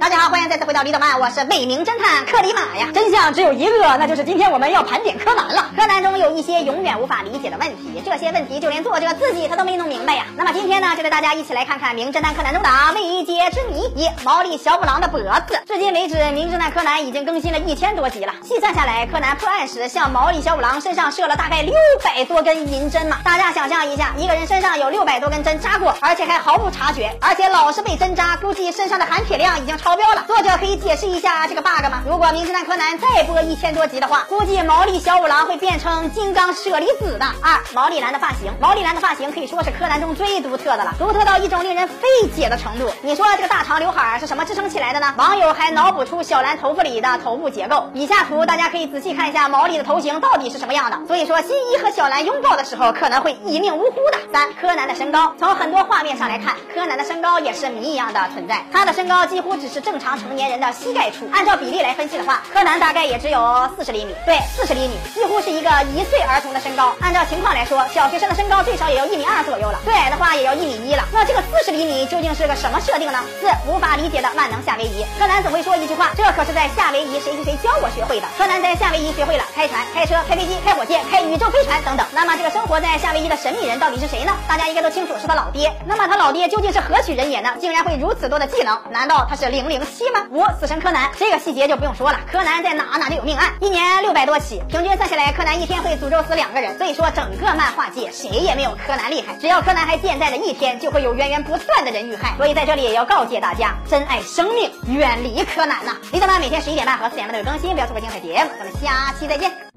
大家好，欢迎再次回到李德曼，我是美名侦探克里马呀。真相只有一个，那就是今天我们要盘点柯南了。柯南中有一些永远无法理解的问题，这些问题就连作者自己他都没弄明白呀。那么今天呢，就带大家一起来看看名侦探柯南中的未解之谜——一毛利小五郎的脖子。至今为止，名侦探柯南已经更新了一千多集了，细算下来，柯南破案时向毛利小五郎身上射了大概六百多根银针嘛。大家想象一下，一个人身上有六百多根针扎过，而且还毫无察觉，而且老是被针扎，估计身上的含铁量已经超超标了。作者可以解释一下这个 bug 吗？如果名侦探柯南再播一千多集的话，估计毛利小五郎会变成金刚舍利子的。二毛利兰的发型，毛利兰的发型可以说是柯南中最独特的了，独特到一种令人费解的程度。你说这个大长刘海是什么支撑起来的呢？网友还脑补出小兰头发里的头部结构。以下图大家可以仔细看一下毛利的头型到底是什么样的。所以说新一和小兰拥抱的时候可能会一命呜呼的。三柯南的身高，从很多画面上来看，柯南的身高也是谜一样的存在。他的身高几乎只是正常成年人的膝盖处。按照比例来分析的话，柯南大概也只有四十厘米，对，四十厘米，几乎是一个一岁儿童的身高。按照情况来说，小学生的身高最少也要一米二左右了，最矮的话也要一米一了。那这个四十厘米究竟是个什么设定呢？四无法理解的万能夏威夷。柯南总会说一句话，这可是在夏威夷谁谁谁教我学会的。柯南在夏威夷学会了开船、开车、开飞机、开火箭、开宇宙飞船等等。那么这个生活在夏威夷的神秘人到底是谁呢？大家应该都清楚，是他老爹。那么他老爹究竟是何许人也呢？竟然会如此多的技能？难道他是零零七吗？五死神柯南，这个细节就不用说了。柯南在哪哪就有命案，一年六百多起，平均算下来，柯南一天会诅咒死两个人。所以说，整个漫画界谁也没有柯南厉害。只要柯南还健在的一天，就会有源源不断的人遇害。所以在这里也要告诫大家，珍爱生命，远离柯南呐。李德曼每天十一点半和四点半都有更新，不要错过精彩节目。咱们下期再见。